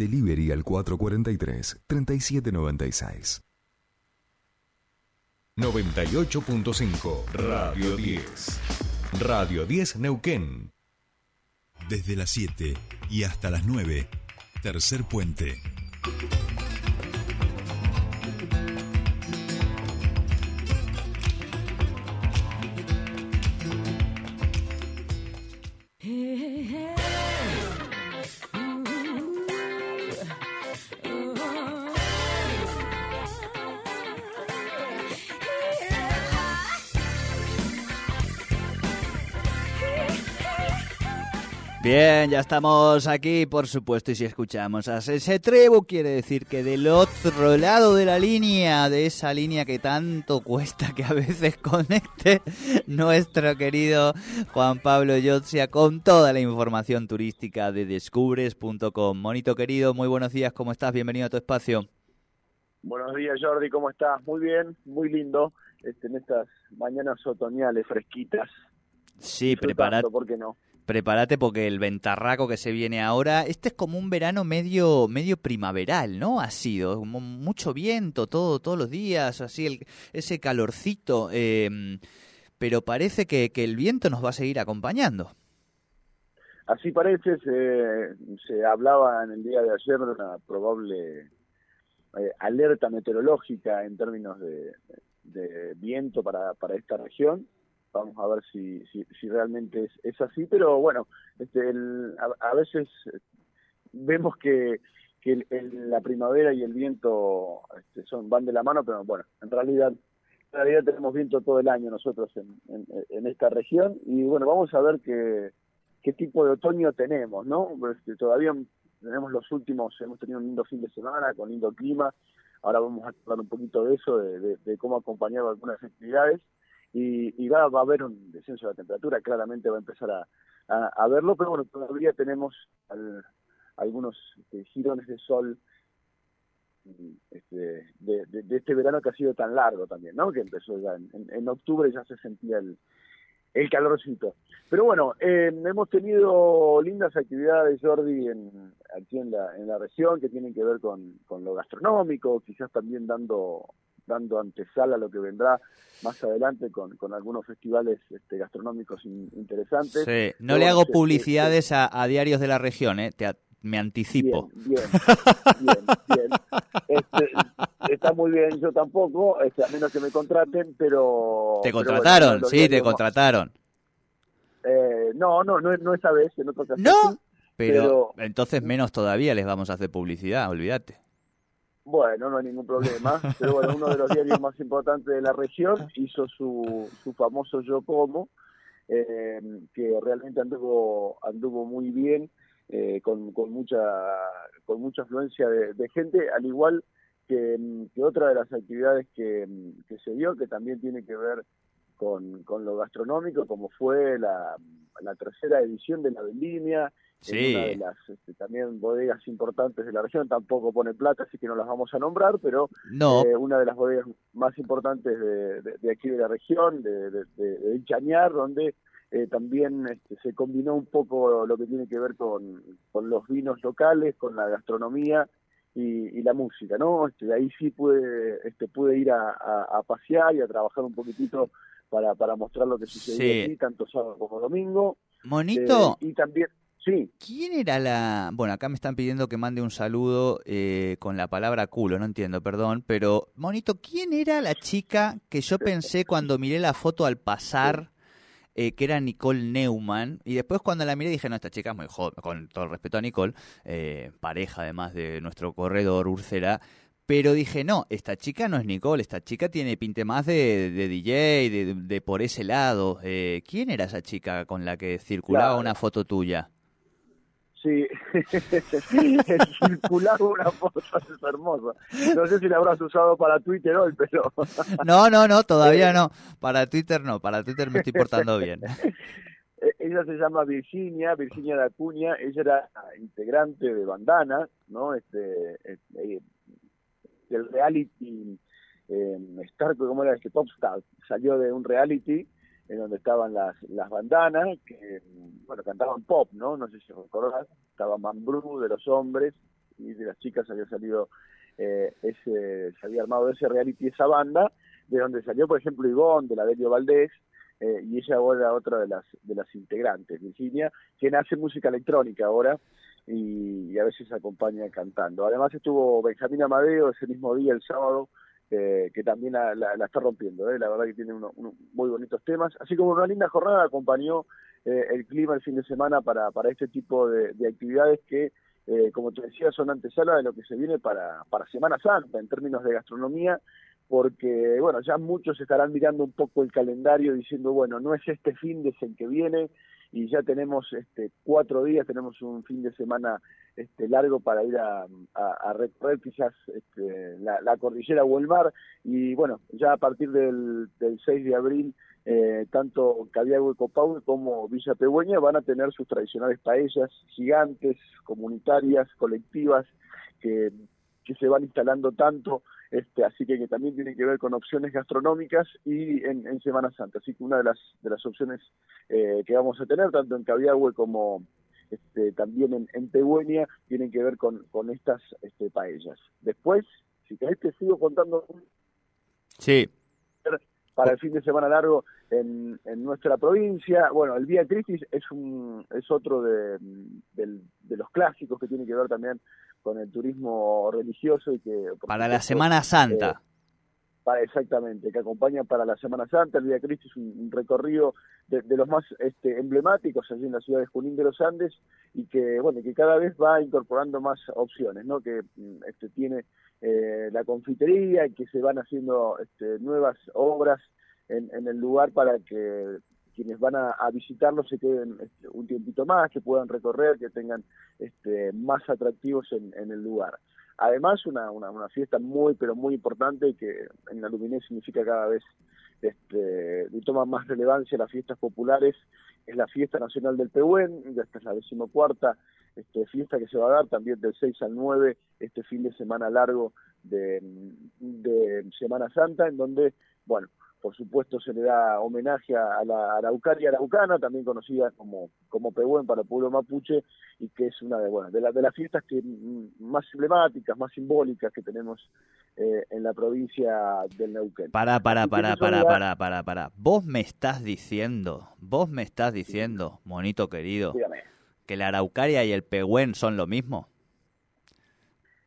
Delivery al 443-3796. 98.5 Radio 10. Radio 10 Neuquén. Desde las 7 y hasta las 9. Tercer puente. Bien, ya estamos aquí, por supuesto, y si escuchamos a ese Trebu, quiere decir que del otro lado de la línea, de esa línea que tanto cuesta que a veces conecte nuestro querido Juan Pablo Yotzia con toda la información turística de descubres.com. Monito querido, muy buenos días, ¿cómo estás? Bienvenido a tu espacio. Buenos días, Jordi, ¿cómo estás? Muy bien, muy lindo, este, en estas mañanas otoñales fresquitas. Sí, prepárate. ¿Por qué no? Prepárate porque el ventarraco que se viene ahora, este es como un verano medio medio primaveral, ¿no? Ha sido mucho viento todo todos los días, así el, ese calorcito, em, pero parece que, que el viento nos va a seguir acompañando. Así parece, se, hablaba en el día de ayer de una probable eh, alerta meteorológica en términos de, viento para esta región vamos a ver si, si, realmente es, es, así, pero bueno, este, a, veces vemos que, que la primavera y el viento este, son van de la mano, pero bueno, en realidad en realidad tenemos viento todo el año nosotros en, en, esta región y bueno, vamos a ver qué, qué tipo de otoño tenemos, ¿no? Este, todavía tenemos los últimos, hemos tenido un lindo fin de semana con lindo clima, ahora vamos a hablar un poquito de eso, de, de cómo acompañar algunas actividades y, va, a haber un descenso de la temperatura, claramente va a empezar a, a, verlo, pero bueno, todavía tenemos algunos este, girones de sol este, de, de, este verano que ha sido tan largo también, ¿no? Que empezó ya en, en, octubre ya se sentía el, el calorcito. Pero bueno, eh, hemos tenido lindas actividades, Jordi, en, aquí en la, en la región que tienen que ver con, con lo gastronómico, quizás también dando dando antesala a lo que vendrá más adelante con, con algunos festivales este, gastronómicos interesantes. Sí. No le hago este, publicidades a, a, diarios de la región, ¿eh? Te, me anticipo. Bien, bien, bien. Este, está muy bien, yo tampoco, este, a menos que me contraten, pero... Te contrataron, sí, te contrataron. Eh, no, no, no, no esa vez, en otra ocasión. No, pero, pero entonces menos todavía les vamos a hacer publicidad, olvídate. Bueno, no hay ningún problema. Pero bueno, uno de los diarios más importantes de la región hizo su, su famoso Yo Como, eh, que realmente anduvo, anduvo muy bien, eh, con, con, mucha, con mucha afluencia de, gente, al igual que, que, otra de las actividades que, que se dio, que también tiene que ver con, con lo gastronómico, como fue la, la tercera edición de la vendimia, sí. una de las este, también bodegas importantes de la región, tampoco pone plata, así que no las vamos a nombrar, pero no. eh, una de las bodegas más importantes de, de, aquí de la región, de, de, Chañar, donde eh, también este, se combinó un poco lo que tiene que ver con, con los vinos locales, con la gastronomía y, y la música, ¿no? Este, ahí sí pude, este, pude ir a, a, pasear y a trabajar un poquitito para, para mostrar lo que sucedía aquí, tanto sábado como domingo. Monito. Eh, y también, sí. ¿Quién era la...? Bueno, acá me están pidiendo que mande un saludo eh, con la palabra culo, no entiendo, perdón, pero Monito, ¿quién era la chica que yo pensé cuando miré la foto al pasar... Eh, que era Nicole Neumann, y después cuando la miré dije, no, esta chica es muy joven, con todo el respeto a Nicole, eh, pareja además de nuestro corredor Úrsera, pero dije, no, esta chica no es Nicole, esta chica tiene pinte más de, de DJ, de, de, por ese lado. Eh, ¿Quién era esa chica con la que circulaba una foto tuya? Sí, circulaba una foto, es hermosa. No sé si la habrás usado para Twitter hoy, pero... no, no, no, todavía no. Para Twitter no, para Twitter me estoy portando bien. Ella se llama Virginia, Virginia de Acuña, ella era integrante de Bandana, ¿no? Este, este del reality eh, Star, ¿cómo era este? Popstar, salió de un reality en donde estaban las, las bandanas, que, bueno, cantaban pop, ¿no? No sé si recordás, estaba Mambrú de los hombres, y de las chicas había salido eh, ese, se había armado ese reality, esa banda, de donde salió, por ejemplo, Ivonne, de la Delio Valdés, eh, y ella ahora otra de las, de las integrantes, Virginia, quien hace música electrónica ahora, y, a veces acompaña cantando. Además estuvo Benjamín Amadeo ese mismo día, el sábado, eh, que también la, la, está rompiendo, ¿eh? la verdad que tiene unos muy bonitos temas, así como una linda jornada acompañó eh, el clima el fin de semana para, para este tipo de, actividades que, eh, como te decía, son antesala de lo que se viene para, para Semana Santa en términos de gastronomía, porque, bueno, ya muchos estarán mirando un poco el calendario diciendo, bueno, no es este fin de el que viene, y ya tenemos este, cuatro días, tenemos un fin de semana este, largo para ir a, a, recorrer quizás este, la, cordillera o el mar. Y bueno, ya a partir del, del 6 de abril eh, tanto Cabiago y como Villa Pegüeña van a tener sus tradicionales paellas gigantes, comunitarias, colectivas, que, que se van instalando tanto este, así que, que, también tiene que ver con opciones gastronómicas y en, Semana Santa. Así que una de las, de las opciones eh, que vamos a tener, tanto en Cabiagüe como este, también en, en Pehuenia, tienen que ver con, con estas este, paellas. Después, si querés te sigo contando. Sí. Para el fin de semana largo en, en nuestra provincia. Bueno, el Vía Cristis es, un, es otro de, de los clásicos que tiene que ver también con el turismo religioso y que... Para la Semana Santa. Eh, para, exactamente, que acompaña para la Semana Santa. El Vía Cristo es un, recorrido de, los más este, emblemáticos allí en la ciudad de Junín de los Andes y que, bueno, que cada vez va incorporando más opciones, ¿no? Que mm, este, tiene eh, la confitería y que se van haciendo este, nuevas obras en, en el lugar para que quienes van a, visitarlo se queden este, un tiempito más, que puedan recorrer, que tengan este, más atractivos en, el lugar. Además, una, una, fiesta muy, pero muy importante que en la Luminés significa cada vez este, toma más relevancia las fiestas populares, es la Fiesta Nacional del Pehuen, esta es la decimocuarta este, fiesta que se va a dar también del 6 al 9, este fin de semana largo de Semana Santa, en donde, bueno, por supuesto se le da homenaje a la Araucaria araucana, también conocida como, como Pehuen para el pueblo mapuche, y que es una de, bueno, de, de las fiestas que más emblemáticas, más simbólicas que tenemos eh, en la provincia del Neuquén. Para, para, para, para, para, para, para. Vos me estás diciendo, vos me estás diciendo, monito querido, que la Araucaria y el Pehuen son lo mismo.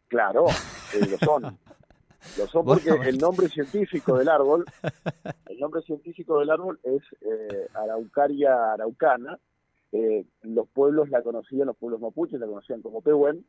Claro, eh, lo son. Lo son porque el nombre científico del árbol, el nombre científico del árbol es eh, Araucaria araucana. Eh, los pueblos la conocían, los pueblos mapuches la conocían como Pehuen,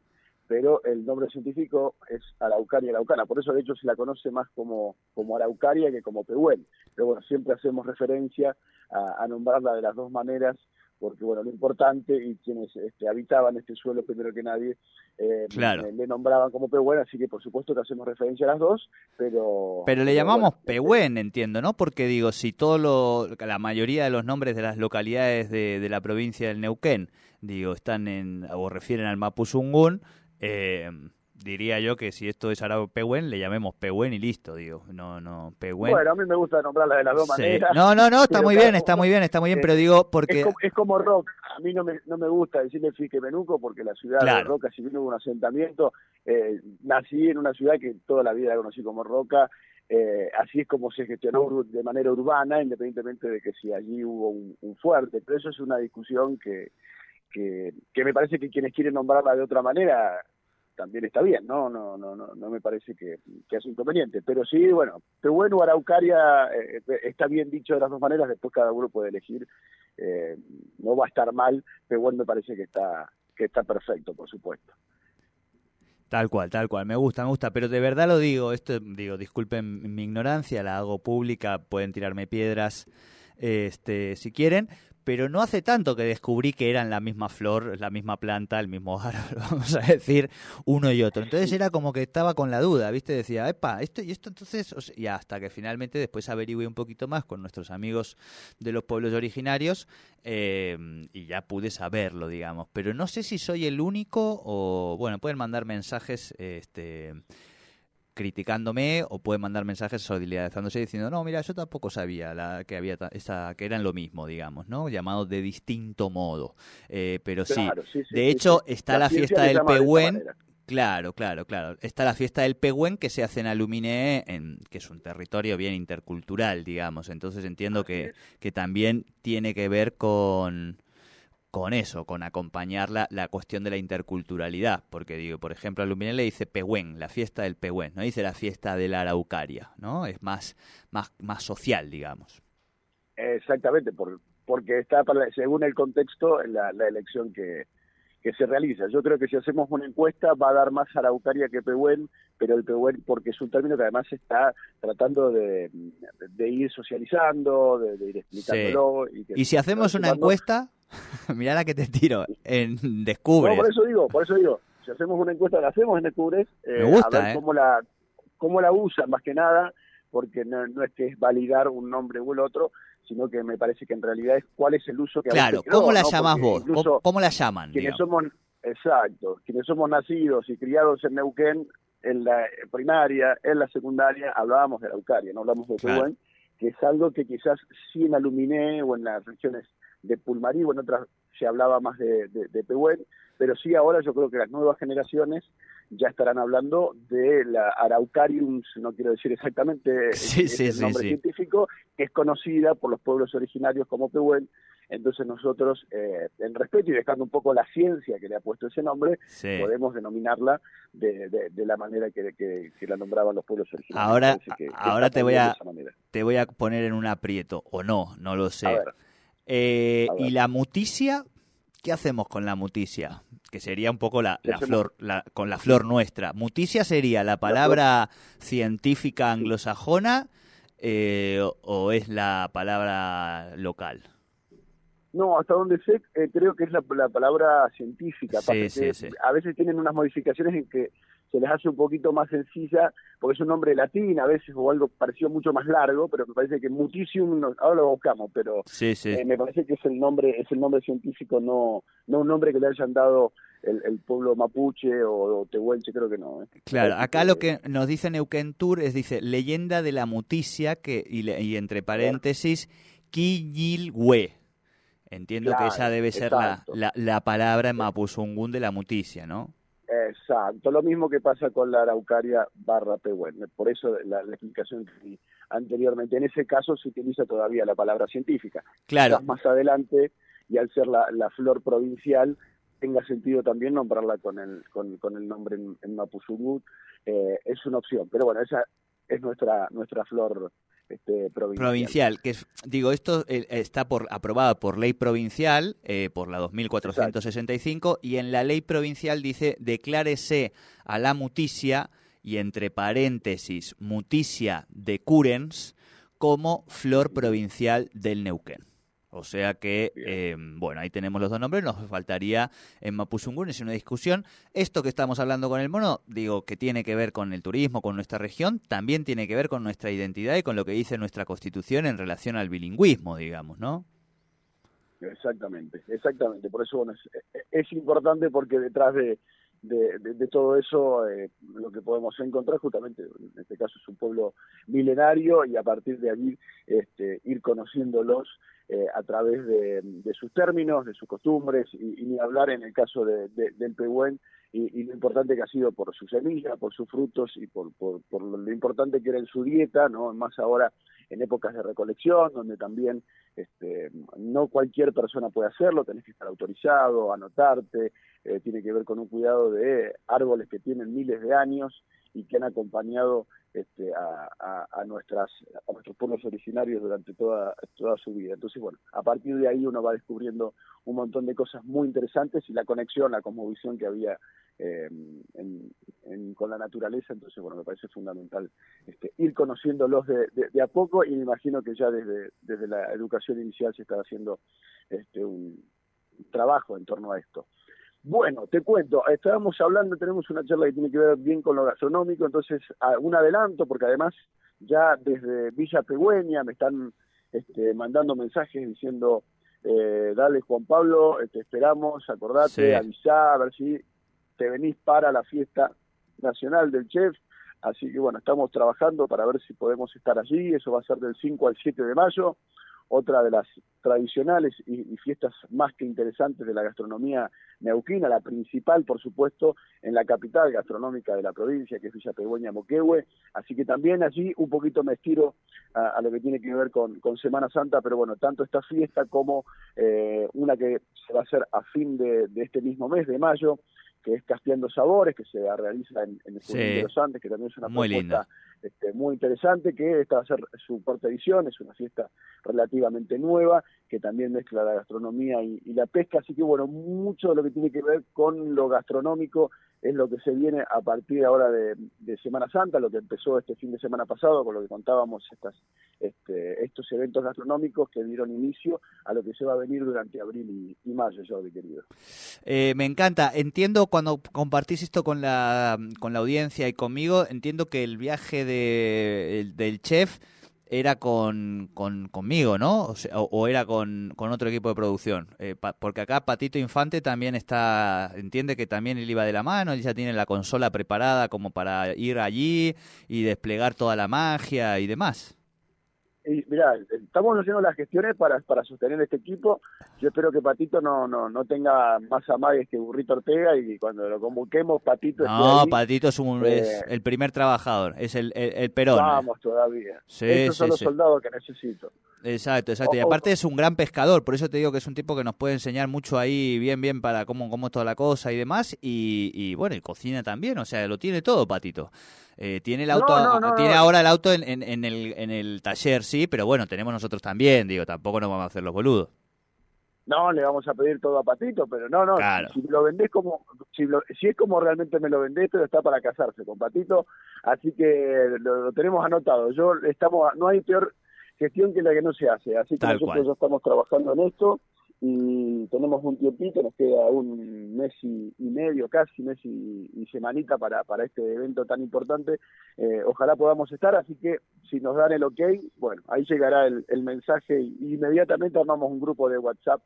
pero el nombre científico es Araucaria araucana. Por eso, de hecho, se la conoce más como, como Araucaria que como Pehuen. Pero bueno, siempre hacemos referencia a nombrarla de las dos maneras porque bueno, lo importante y quienes este, habitaban este suelo primero que nadie eh, le, nombraban como Pehuen, así que por supuesto que hacemos referencia a las dos, pero... Pero le llamamos Pehuen, entiendo, ¿no? Porque digo, si todo lo, la mayoría de los nombres de las localidades de, de la provincia del Neuquén, digo, están en, o refieren al Mapuzungún, eh, diría yo que si esto es Arau Pehuen, le llamemos Pehuen y listo, digo. No, no, Pehuen. Bueno, a mí me gusta nombrarla de las dos maneras. No, no, no, está muy bien, está muy bien, está muy bien, pero digo porque... Es como, Roca, a mí no me, no me gusta decirle Fique Menuco porque la ciudad de Roca, si bien hubo un asentamiento, eh, nací en una ciudad que toda la vida la conocí como Roca, eh, así es como se gestionó de manera urbana, independientemente de que si allí hubo un, un fuerte, pero eso es una discusión que, que, que me parece que quienes quieren nombrarla de otra manera también está bien, ¿no? No, no, no, no me parece que, que es inconveniente. Pero sí, bueno, bueno Araucaria eh, está bien dicho de las dos maneras, después cada uno puede elegir. Eh, no va a estar mal, pero bueno, me parece que está, que está perfecto, por supuesto. Tal cual, tal cual, me gusta, me gusta, pero de verdad lo digo, esto digo, disculpen mi ignorancia, la hago pública, pueden tirarme piedras este si quieren, pero no hace tanto que descubrí que eran la misma flor, la misma planta, el mismo árbol, vamos a decir, uno y otro. Entonces era como que estaba con la duda, ¿viste? Decía, epa, esto y esto entonces, y hasta que finalmente después averigüé un poquito más con nuestros amigos de los pueblos originarios eh, y ya pude saberlo, digamos. Pero no sé si soy el único o, bueno, pueden mandar mensajes, este criticándome o puede mandar mensajes solidarizándose diciendo no mira yo tampoco sabía la, que había esa, que eran lo mismo digamos no llamados de distinto modo eh, pero sí, de hecho está la, fiesta del Pehuen Claro, claro, claro. Está la fiesta del Pehuen que se hace en Aluminé, en, que es un territorio bien intercultural, digamos. Entonces entiendo que, que también tiene que ver con, con eso, con acompañar la, cuestión de la interculturalidad. Porque, digo, por ejemplo, Aluminé le dice Pehuen, la fiesta del Pehuen, no dice la fiesta de la Araucaria, ¿no? Es más, más, más social, digamos. Exactamente, por, porque está, para, según el contexto, la, la elección que, que se realiza. Yo creo que si hacemos una encuesta va a dar más Araucaria que Pehuen, pero el Pehuen porque es un término que además está tratando de, de ir socializando, de, de ir explicándolo. Sí. Y, y, si hacemos una encuesta, mira la que te tiro, en Descubres. No, por eso digo, por eso digo, si hacemos una encuesta, la hacemos en Descubres, eh, Me gusta, a ver eh. cómo la cómo la usan más que nada, porque no, no es que es validar un nombre u el otro, sino que me parece que en realidad es cuál es el uso que claro quedó, cómo la ¿no? llamás vos incluso cómo la llaman quienes digamos? somos exacto quienes somos nacidos y criados en Neuquén en la primaria en la secundaria hablábamos de Araucaria no hablamos de Claro. Pehuen que es algo que quizás sí en Aluminé o en las regiones de Pulmarí o en otras se hablaba más de, de, de Pehuen pero sí ahora yo creo que las nuevas generaciones ya estarán hablando de la Araucarium, no quiero decir exactamente Sí, el, sí, el sí, nombre sí. científico, que es conocida por los pueblos originarios como Pehuen. Entonces nosotros, eh, en respeto y dejando un poco la ciencia que le ha puesto ese nombre, podemos denominarla de, de, de la manera que, que, que la nombraban los pueblos originarios. Ahora- que- ahora te voy a- te voy a poner en un aprieto o no no lo sé A ver, Eh, a ver. y la muticia qué hacemos con la muticia que sería un poco la, flor la, con la flor nuestra. Muticia sería la palabra científica anglosajona eh, o, o es la palabra local No, hasta donde sé, eh, creo que es la, la palabra científica. Sí, sí, sí. A veces tienen unas modificaciones en que se les hace un poquito más sencilla, porque es un nombre latín a veces o algo parecido mucho más largo, pero me parece que no- ahora lo buscamos, pero eh, me parece que es el nombre es el nombre científico, no no un nombre que le hayan dado el, el pueblo mapuche o, o tehuelche, creo que no. ¿eh? Claro, acá lo que nos dice Neuquén Tour es, dice, leyenda de la muticia, que, y, le- y entre paréntesis, Quillilhue. Entiendo que esa debe ser la, la, la palabra en Mapuzungún de la muticia, ¿no? Exacto, lo mismo que pasa con la araucaria barra pehuen. Por eso la, la explicación que di anteriormente. En ese caso se utiliza todavía la palabra científica. Claro, Quizás más adelante, y al ser la, la flor provincial, tenga sentido también nombrarla con el, con, con el nombre en, en Mapuzungún. Eh, es una opción, pero bueno, esa es nuestra, nuestra flor este, provincial. provincial, que es, digo, esto eh, está por aprobada por ley provincial, eh, por la 2465, y en la ley provincial dice, declárese a la muticia, y entre paréntesis, muticia de Curens, como flor provincial del Neuquén. O sea que, eh, bueno, ahí tenemos los dos nombres, nos faltaría en Mapuzungún, es una discusión. Esto que estamos hablando con el mono, digo, que tiene que ver con el turismo, con nuestra región, también tiene que ver con nuestra identidad y con lo que dice nuestra constitución en relación al bilingüismo, digamos, ¿no? Exactamente, exactamente. Por eso bueno, es, es importante porque detrás de, de, de, de todo eso eh, lo que podemos encontrar justamente, en este caso es un pueblo milenario y a partir de allí este, ir conociéndolos eh, a través de, de, sus términos, de sus costumbres y, ni hablar en el caso de, del Pehuen y, lo importante que ha sido por su semilla, por sus frutos y por, por, por lo importante que era en su dieta, no más ahora en épocas de recolección, donde también este, no cualquier persona puede hacerlo, tenés que estar autorizado, anotarte, eh, tiene que ver con un cuidado de árboles que tienen miles de años y que han acompañado este, a, a, nuestras, a nuestros pueblos originarios durante toda, toda su vida. Entonces, bueno, a partir de ahí uno va descubriendo un montón de cosas muy interesantes y la conexión, la cosmovisión que había eh, con la naturaleza. Entonces, bueno, me parece fundamental este, ir conociéndolos de, de, de, a poco y me imagino que ya desde, desde la educación inicial se está haciendo este, un trabajo en torno a esto. Bueno, te cuento, estábamos hablando, tenemos una charla que tiene que ver bien con lo gastronómico, entonces un adelanto, porque además ya desde Villa Pegüeña me están este, mandando mensajes diciendo, eh, dale Juan Pablo, te esperamos, acordate, sí. avisá, a ver si te venís para la fiesta nacional del chef, así que bueno, estamos trabajando para ver si podemos estar allí, eso va a ser del 5 al 7 de mayo, otra de las tradicionales y, fiestas más que interesantes de la gastronomía neuquina, la principal, por supuesto, en la capital gastronómica de la provincia, que es Villa Pegüeña Moquehue. Así que también allí un poquito me estiro a, lo que tiene que ver con, Semana Santa, pero bueno, tanto esta fiesta como eh, una que se va a hacer a fin de este mismo mes de mayo, que es Casteando Sabores, que se realiza en, el sí, de los Andes, que también es una muy propuesta este, muy interesante, que esta va a ser su cuarta edición, es una fiesta relativamente nueva, que también mezcla la gastronomía y, la pesca, así que bueno, mucho de lo que tiene que ver con lo gastronómico es lo que se viene a partir ahora de, Semana Santa, lo que empezó este fin de semana pasado, con lo que contábamos estas, este, estos eventos gastronómicos que dieron inicio a lo que se va a venir durante abril y, mayo, Jordi querido. Eh, me encanta, entiendo cuando compartís esto con la, con la audiencia y conmigo, entiendo que el viaje de, del chef era con, conmigo, ¿no? O, era con, otro equipo de producción. Eh, porque acá Patito Infante también está, entiende que también él iba de la mano, él ya tiene la consola preparada como para ir allí y desplegar toda la magia y demás. Y mira, estamos haciendo las gestiones para, para sostener este equipo. Yo espero que Patito no, no, no tenga más amagues que Burrito Ortega y cuando lo convoquemos, Patito. No, Patito es, un, es eh, el primer trabajador, es el, el, Perón. Vamos todavía. Sí, Esos son los soldados que necesito. Exacto, exacto. Y aparte es un gran pescador, por eso te digo que es un tipo que nos puede enseñar mucho ahí, bien, bien, para cómo, cómo es toda la cosa y demás. Y, y bueno, y cocina también, o sea, lo tiene todo, Patito. Eh, tiene el auto, tiene ahora el auto en, en, el, en el taller, sí, pero bueno, tenemos nosotros también, digo, tampoco nos vamos a hacer los boludos. No, le vamos a pedir todo a Patito, pero no, no, si, lo vendés como, si, si es como realmente me lo vendés, pero está para casarse con Patito, así que lo, tenemos anotado. Yo estamos, no hay peor gestión que la que no se hace, así que nosotros ya estamos trabajando en esto y tenemos un tiempito, nos queda un mes y, medio, casi mes y, semanita para, para este evento tan importante. Eh, ojalá podamos estar, así que si nos dan el ok, bueno, ahí llegará el, mensaje y inmediatamente armamos un grupo de WhatsApp,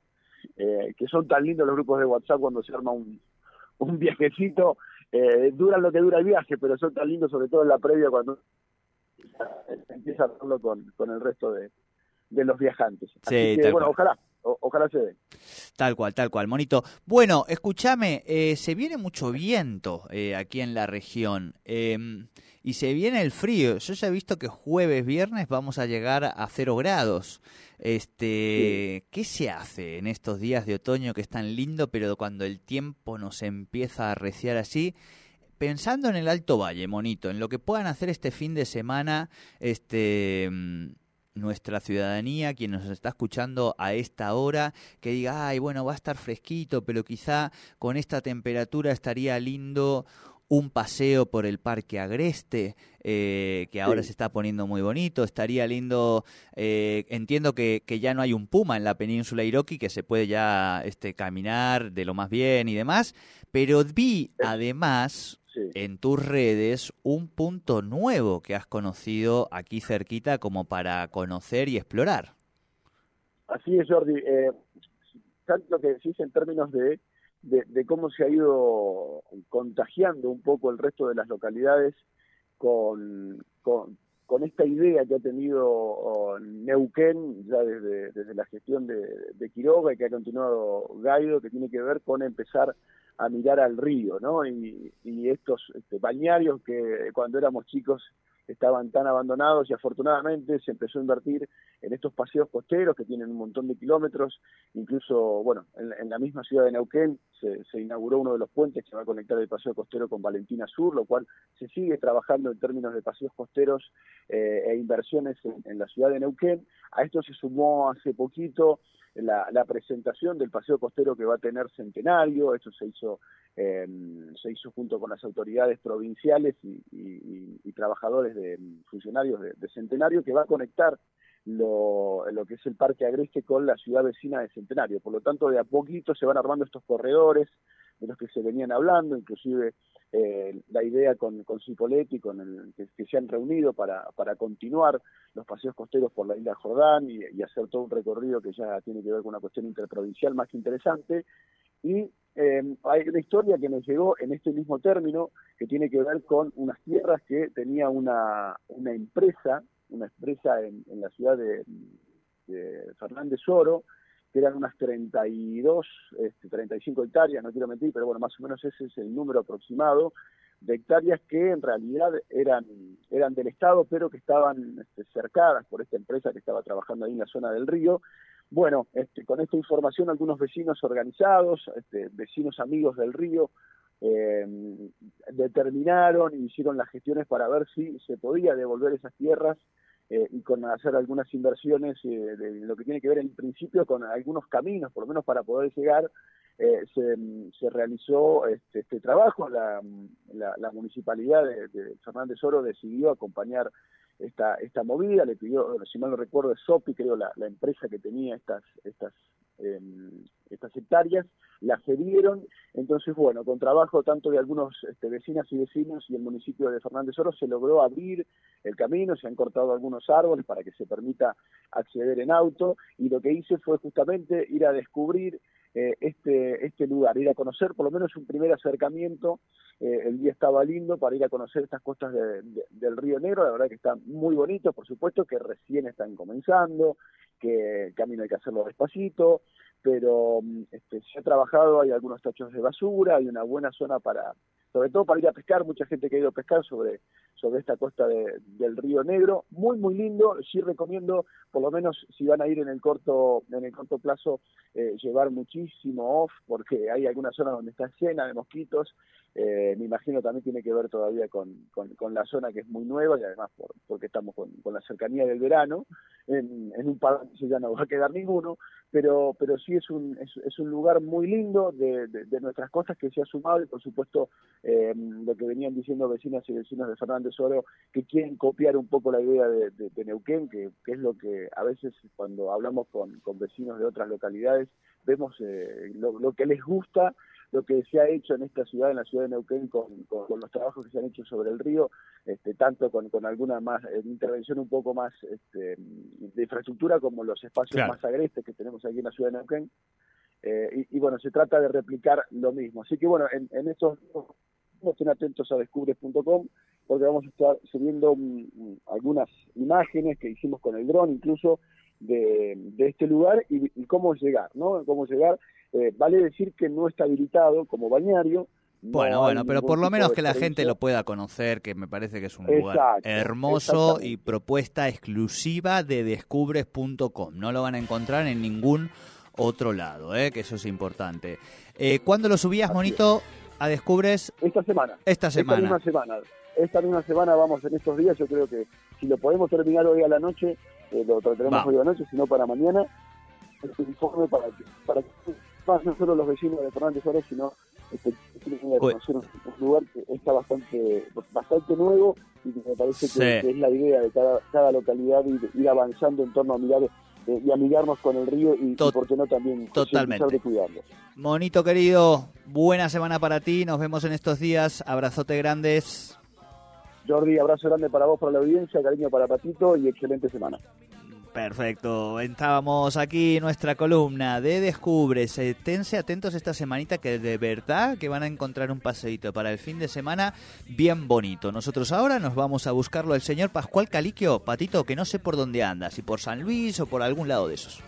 eh, que son tan lindos los grupos de WhatsApp cuando se arma un, un viajecito. Eh, duran lo que dura el viaje, pero son tan lindos sobre todo en la previa cuando empieza a hacerlo con, con el resto de, de los viajantes. Así que, bueno, ojalá ojalá se dé. Tal cual, tal cual, monito. Bueno, escúchame, eh, se viene mucho viento eh, aquí en la región em, y se viene el frío. Yo ya he visto que jueves, viernes vamos a llegar a cero grados. Este, ¿qué se hace en estos días de otoño que es tan lindo, pero cuando el tiempo nos empieza a arreciar así? Pensando en el Alto Valle, monito, en lo que puedan hacer este fin de semana, este em, nuestra ciudadanía, quien nos está escuchando a esta hora, que diga, ay, bueno, va a estar fresquito, pero quizá con esta temperatura estaría lindo un paseo por el Parque Agreste, eh, que ahora se está poniendo muy bonito. Estaría lindo, eh, entiendo que, que, ya no hay un puma en la península Iroqui, que se puede ya este, caminar de lo más bien y demás, pero vi eh, en tus redes un punto nuevo que has conocido aquí cerquita como para conocer y explorar. Así es, Jordi. Eh, tanto que decís en términos de, de, cómo se ha ido contagiando un poco el resto de las localidades con, con, esta idea que ha tenido Neuquén ya desde, desde la gestión de, de Quiroga y que ha continuado Gaido, que tiene que ver con empezar a mirar al río, ¿no? Y, estos este, bañarios que cuando éramos chicos estaban tan abandonados y afortunadamente se empezó a invertir en estos paseos costeros que tienen un montón de kilómetros, incluso, bueno, en, la misma ciudad de Neuquén se, inauguró uno de los puentes que va a conectar el paseo costero con Valentina Sur, lo cual se sigue trabajando en términos de paseos costeros eh, e inversiones en la ciudad de Neuquén. A esto se sumó hace poquito la, presentación del paseo costero que va a tener Centenario, eso se hizo, em, se hizo junto con las autoridades provinciales y, trabajadores de funcionarios de, Centenario, que va a conectar lo, que es el Parque Agreste con la ciudad vecina de Centenario. Por lo tanto, de a poquito se van armando estos corredores de los que se venían hablando, inclusive eh, la idea con, con Cipoletti, con el, que, se han reunido para, para continuar los paseos costeros por la isla Jordán y, hacer todo un recorrido que ya tiene que ver con una cuestión interprovincial más interesante. Y eh, hay una historia que nos llegó en este mismo término que tiene que ver con unas tierras que tenía una, una empresa, una empresa en, la ciudad de, este, Fernández Oro, que eran unas 32, este, 35 hectáreas, no quiero mentir, pero bueno, más o menos ese es el número aproximado de hectáreas que en realidad eran, eran del Estado, pero que estaban este, cercadas por esta empresa que estaba trabajando ahí en la zona del río. Bueno, este, con esta información algunos vecinos organizados, este, vecinos amigos del río, eh, determinaron y hicieron las gestiones para ver si se podía devolver esas tierras eh, y con hacer algunas inversiones eh, de lo que tiene que ver en principio con algunos caminos, por lo menos para poder llegar, eh, se, realizó este, este trabajo, la, la, municipalidad de, de, Fernández Oro decidió acompañar esta, esta movida, le pidió, si mal no recuerdo, SOPI, creo, la, la empresa que tenía estas, estas eh, estas hectáreas, las cedieron, entonces bueno, con trabajo tanto de algunos este, vecinas y vecinos y el municipio de Fernández Oro se logró abrir el camino, se han cortado algunos árboles para que se permita acceder en auto y lo que hice fue justamente ir a descubrir eh, este, este lugar, ir a conocer por lo menos un primer acercamiento, eh, el día estaba lindo para ir a conocer estas costas del Río Negro, la verdad que está muy bonito, por supuesto que recién están comenzando, que el camino hay que hacerlo despacito, pero mm, este, se ha trabajado, hay algunos tachos de basura, hay una buena zona para, sobre todo para ir a pescar, mucha gente que ha ido a pescar sobre, sobre esta costa del Río Negro, muy muy lindo, sí recomiendo, por lo menos si van a ir en el corto, en el corto plazo, eh, llevar muchísimo off, porque hay algunas zonas donde está llena de mosquitos, eh, me imagino también tiene que ver todavía con, con, la zona que es muy nueva y además por, porque estamos con, la cercanía del verano, en, un par de meses ya no va a quedar ninguno, pero, pero sí es un, es, un lugar muy lindo de, de, nuestras cosas que se ha sumado y por supuesto eh, lo que venían diciendo vecinas y vecinos de Fernández Oro que quieren copiar un poco la idea de, de Neuquén, que, es lo que a veces cuando hablamos con, con vecinos de otras localidades vemos eh, lo que les gusta lo que se ha hecho en esta ciudad, en la ciudad de Neuquén, con, con, los trabajos que se han hecho sobre el río, este, tanto con, con alguna más eh, intervención un poco más este, de infraestructura como los espacios más agrestes que tenemos aquí en la ciudad de Neuquén. Eh, y, bueno, se trata de replicar lo mismo. Así que bueno, en, en estos estén atentos a descubres.com porque vamos a estar subiendo algunas imágenes que hicimos con el dron incluso de, de este lugar y, y, cómo llegar, ¿no? Cómo llegar eh, vale decir que no está habilitado como bañario. bueno, bueno, pero por lo menos que la gente lo pueda conocer, que me parece que es un lugar hermoso y propuesta exclusiva de descubres.com. No lo van a encontrar en ningún otro lado, ¿eh? que eso es importante. Eh, ¿Cuándo lo subías, Monito, a Descubres? Esta semana. Esta semana. Esta misma semana. Esta misma semana vamos en estos días, yo creo que si lo podemos terminar hoy a la noche, eh, lo trataremos hoy a la noche, si no para mañana, este informe para que, para que no solo los vecinos de Fernández Suárez, sino este, conocer un, lugar que está bastante bastante nuevo y que me parece que, es la idea de cada, cada localidad ir, ir avanzando en torno a mirar eh, y amigarnos con el río y, por qué no también totalmente de cuidarlo. Monito querido, buena semana para ti, nos vemos en estos días, abrazote grandes. Jordi, abrazo grande para vos, para la audiencia, cariño para Patito y excelente semana. Perfecto, estábamos aquí nuestra columna de Descubres. Esténse atentos esta semanita que de verdad que van a encontrar un paseíto para el fin de semana bien bonito. Nosotros ahora nos vamos a buscarlo al señor Pascual Caliquio, Patito, que no sé por dónde anda, si por San Luis o por algún lado de esos.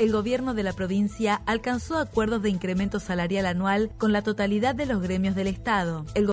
El gobierno de la provincia alcanzó acuerdos de incremento salarial anual con la totalidad de los gremios del Estado.